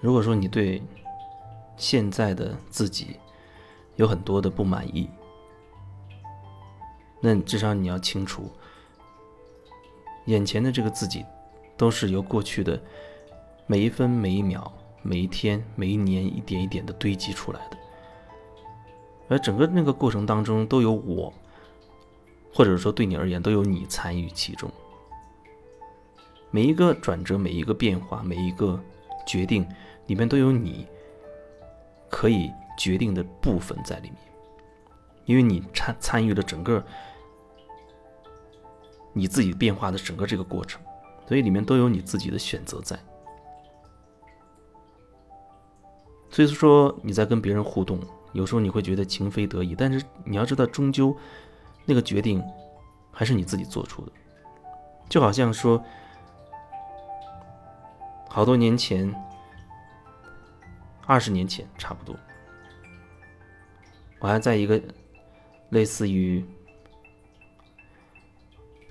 如果说你对现在的自己有很多的不满意，那至少你要清楚，眼前的这个自己都是由过去的每一分每一秒、每一天每一年一点一点的堆积出来的，而整个那个过程当中都有我，或者说对你而言都有你参与其中。每一个转折，每一个变化，每一个决定，里面都有你可以决定的部分在里面，因为你参参与了整个你自己变化的整个这个过程，所以里面都有你自己的选择在。所以说你在跟别人互动，有时候你会觉得情非得已，但是你要知道，终究那个决定还是你自己做出的，就好像说。好多年前，二十年前差不多，我还在一个类似于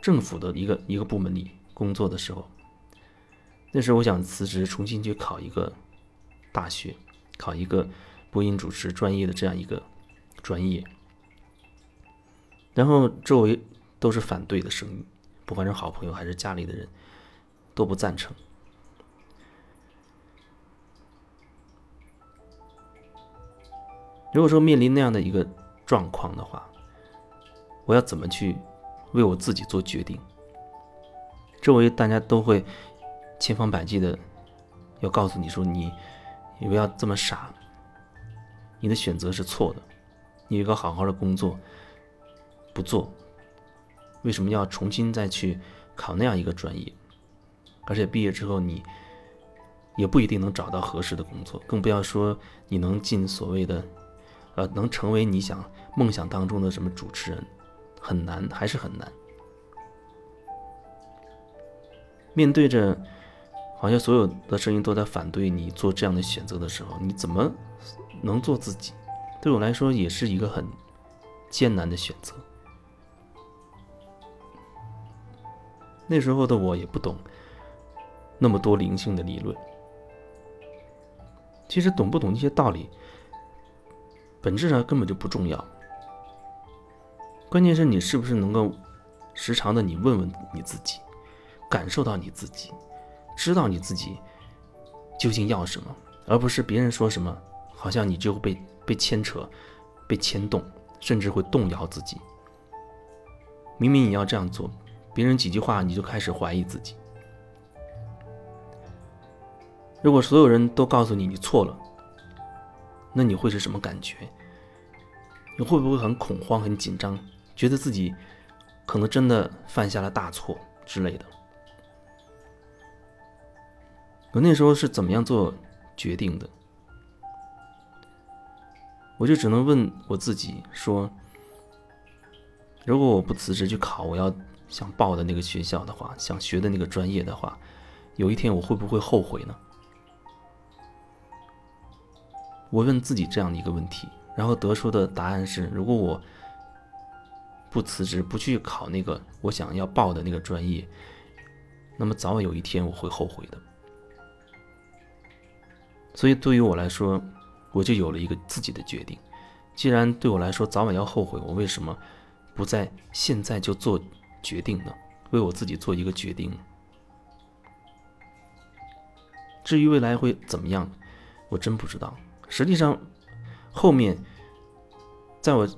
政府的一个一个部门里工作的时候，那时候我想辞职，重新去考一个大学，考一个播音主持专业的这样一个专业，然后周围都是反对的声音，不管是好朋友还是家里的人，都不赞成。如果说面临那样的一个状况的话，我要怎么去为我自己做决定？周围大家都会千方百计的要告诉你说：“你你不要这么傻，你的选择是错的，你有个好好的工作，不做，为什么要重新再去考那样一个专业？而且毕业之后你也不一定能找到合适的工作，更不要说你能进所谓的……”呃，能成为你想梦想当中的什么主持人，很难，还是很难。面对着好像所有的声音都在反对你做这样的选择的时候，你怎么能做自己？对我来说，也是一个很艰难的选择。那时候的我也不懂那么多灵性的理论，其实懂不懂一些道理？本质上根本就不重要，关键是你是不是能够时常的你问问你自己，感受到你自己，知道你自己究竟要什么，而不是别人说什么，好像你就会被被牵扯、被牵动，甚至会动摇自己。明明你要这样做，别人几句话你就开始怀疑自己。如果所有人都告诉你你错了。那你会是什么感觉？你会不会很恐慌、很紧张，觉得自己可能真的犯下了大错之类的？我那时候是怎么样做决定的？我就只能问我自己说：如果我不辞职去考我要想报的那个学校的话，想学的那个专业的话，有一天我会不会后悔呢？我问自己这样的一个问题，然后得出的答案是：如果我不辞职，不去考那个我想要报的那个专业，那么早晚有一天我会后悔的。所以对于我来说，我就有了一个自己的决定。既然对我来说早晚要后悔，我为什么不在现在就做决定呢？为我自己做一个决定。至于未来会怎么样，我真不知道。实际上，后面，在我，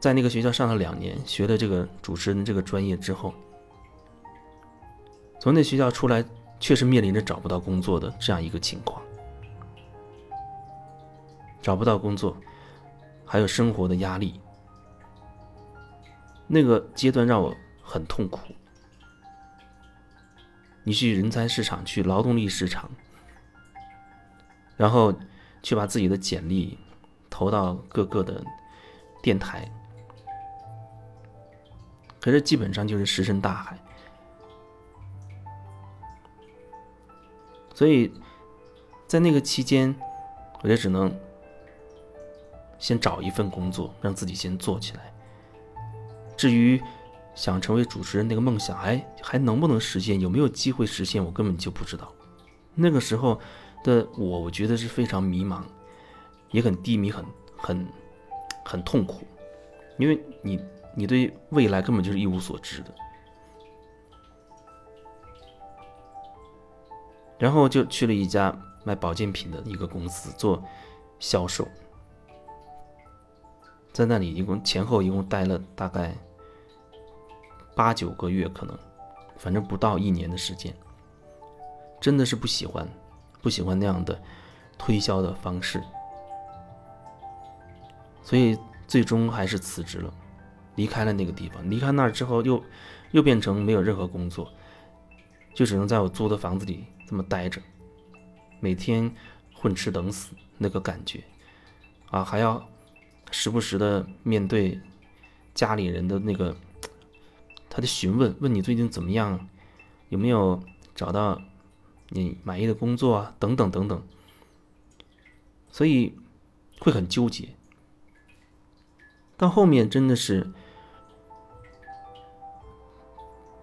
在那个学校上了两年，学了这个主持人这个专业之后，从那学校出来，确实面临着找不到工作的这样一个情况，找不到工作，还有生活的压力，那个阶段让我很痛苦。你去人才市场，去劳动力市场，然后。去把自己的简历投到各个的电台，可是基本上就是石沉大海。所以在那个期间，我就只能先找一份工作，让自己先做起来。至于想成为主持人那个梦想，还还能不能实现，有没有机会实现，我根本就不知道。那个时候。的我，我觉得是非常迷茫，也很低迷，很很很痛苦，因为你你对未来根本就是一无所知的。然后就去了一家卖保健品的一个公司做销售，在那里一共前后一共待了大概八九个月，可能反正不到一年的时间，真的是不喜欢，不喜欢那样的推销的方式，所以最终还是辞职了，离开了那个地方。离开那儿之后，又又变成没有任何工作，就只能在我租的房子里。这么待着，每天混吃等死那个感觉，啊，还要时不时的面对家里人的那个他的询问，问你最近怎么样，有没有找到你满意的工作啊，等等等等，所以会很纠结。到后面真的是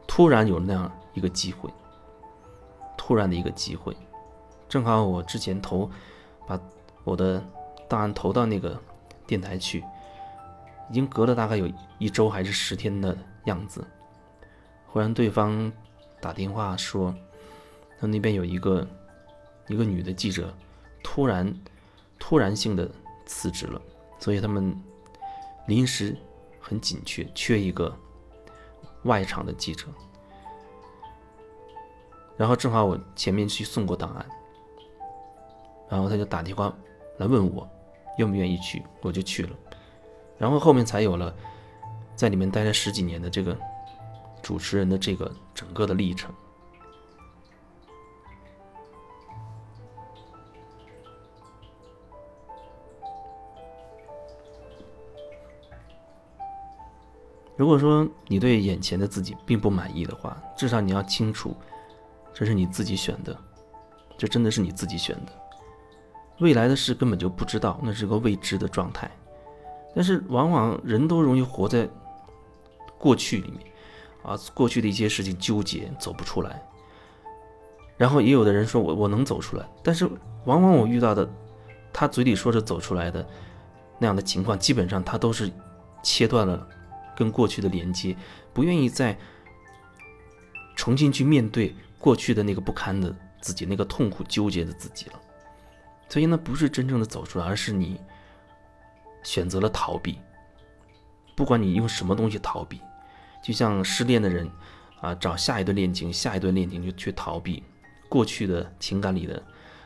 突然有那样一个机会。突然的一个机会，正好我之前投，把我的档案投到那个电台去，已经隔了大概有一周还是十天的样子。忽然对方打电话说，他那边有一个一个女的记者，突然突然性的辞职了，所以他们临时很紧缺，缺一个外场的记者。然后正好我前面去送过档案，然后他就打电话来问我愿不愿意去，我就去了。然后后面才有了在里面待了十几年的这个主持人的这个整个的历程。如果说你对眼前的自己并不满意的话，至少你要清楚。这是你自己选的，这真的是你自己选的。未来的事根本就不知道，那是个未知的状态。但是往往人都容易活在过去里面，啊，过去的一些事情纠结走不出来。然后也有的人说我我能走出来，但是往往我遇到的，他嘴里说着走出来的那样的情况，基本上他都是切断了跟过去的连接，不愿意再重新去面对。过去的那个不堪的自己，那个痛苦纠结的自己了，所以呢，不是真正的走出来，而是你选择了逃避。不管你用什么东西逃避，就像失恋的人啊，找下一段恋情，下一段恋情就去逃避过去的情感里的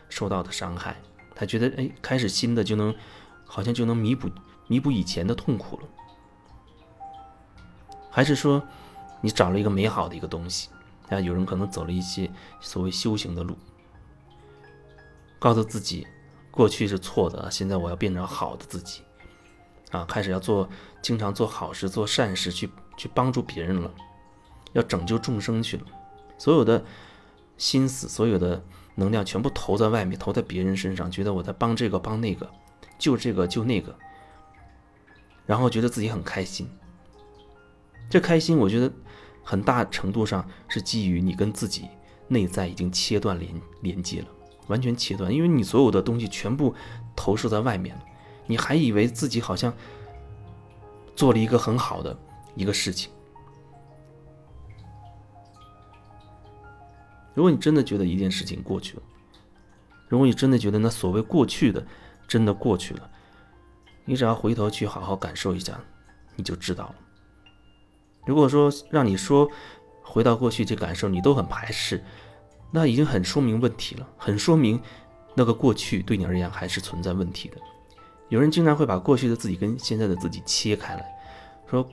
受到的伤害，他觉得哎，开始新的就能，好像就能弥补弥补以前的痛苦了。还是说，你找了一个美好的一个东西？啊，有人可能走了一些所谓修行的路，告诉自己过去是错的，现在我要变成好的自己，啊，开始要做，经常做好事、做善事，去去帮助别人了，要拯救众生去了，所有的心思、所有的能量全部投在外面，投在别人身上，觉得我在帮这个帮那个，救这个救那个，然后觉得自己很开心，这开心，我觉得。很大程度上是基于你跟自己内在已经切断连连接了，完全切断，因为你所有的东西全部投射在外面了，你还以为自己好像做了一个很好的一个事情。如果你真的觉得一件事情过去了，如果你真的觉得那所谓过去的真的过去了，你只要回头去好好感受一下，你就知道了。如果说让你说回到过去这感受，你都很排斥，那已经很说明问题了，很说明那个过去对你而言还是存在问题的。有人经常会把过去的自己跟现在的自己切开来，说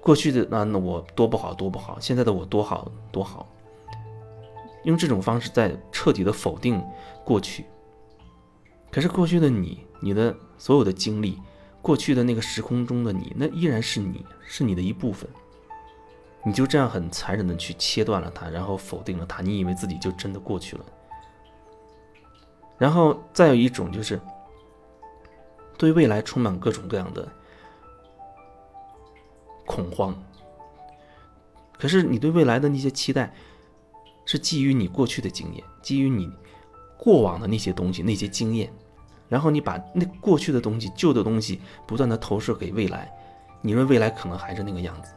过去的那那我多不好多不好，现在的我多好多好，用这种方式在彻底的否定过去。可是过去的你，你的所有的经历。过去的那个时空中的你，那依然是你，是你的一部分。你就这样很残忍的去切断了它，然后否定了它，你以为自己就真的过去了。然后再有一种就是，对未来充满各种各样的恐慌。可是你对未来的那些期待，是基于你过去的经验，基于你过往的那些东西、那些经验，然后你把那过去的东西、旧的东西不断的投射给未来，你认为未来可能还是那个样子。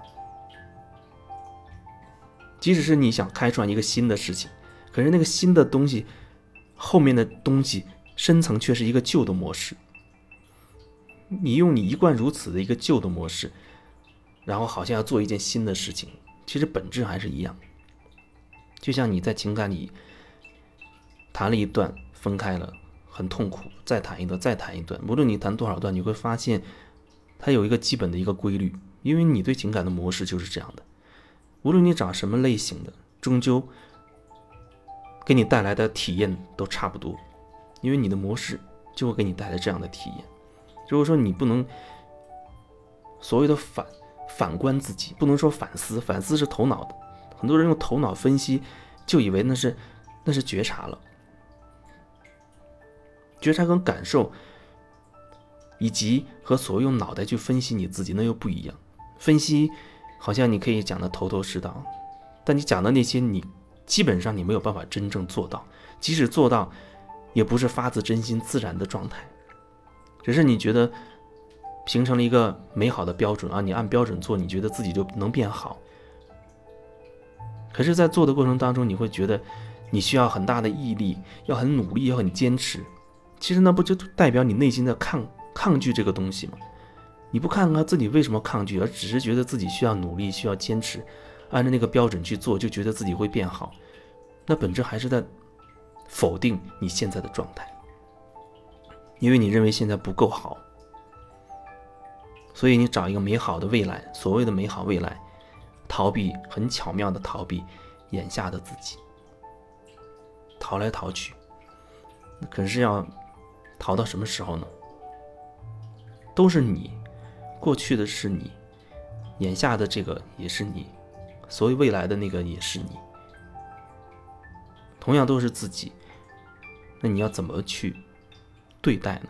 即使是你想开创一个新的事情，可是那个新的东西后面的东西深层却是一个旧的模式。你用你一贯如此的一个旧的模式，然后好像要做一件新的事情，其实本质还是一样。就像你在情感里谈了一段，分开了，很痛苦，再谈一段，再谈一段，无论你谈多少段，你会发现它有一个基本的一个规律，因为你对情感的模式就是这样的。无论你找什么类型的，终究给你带来的体验都差不多，因为你的模式就会给你带来这样的体验。如果说你不能所谓的反反观自己，不能说反思，反思是头脑的，很多人用头脑分析，就以为那是那是觉察了，觉察跟感受，以及和所谓用脑袋去分析你自己，那又不一样，分析。好像你可以讲的头头是道，但你讲的那些，你基本上你没有办法真正做到。即使做到，也不是发自真心、自然的状态，只是你觉得形成了一个美好的标准啊，你按标准做，你觉得自己就能变好。可是，在做的过程当中，你会觉得你需要很大的毅力，要很努力，要很坚持。其实那不就代表你内心的抗抗拒这个东西吗？你不看看自己为什么抗拒，而只是觉得自己需要努力、需要坚持，按照那个标准去做，就觉得自己会变好，那本质还是在否定你现在的状态，因为你认为现在不够好，所以你找一个美好的未来，所谓的美好未来，逃避很巧妙的逃避眼下的自己，逃来逃去，可是要逃到什么时候呢？都是你。过去的是你，眼下的这个也是你，所以未来的那个也是你，同样都是自己。那你要怎么去对待呢？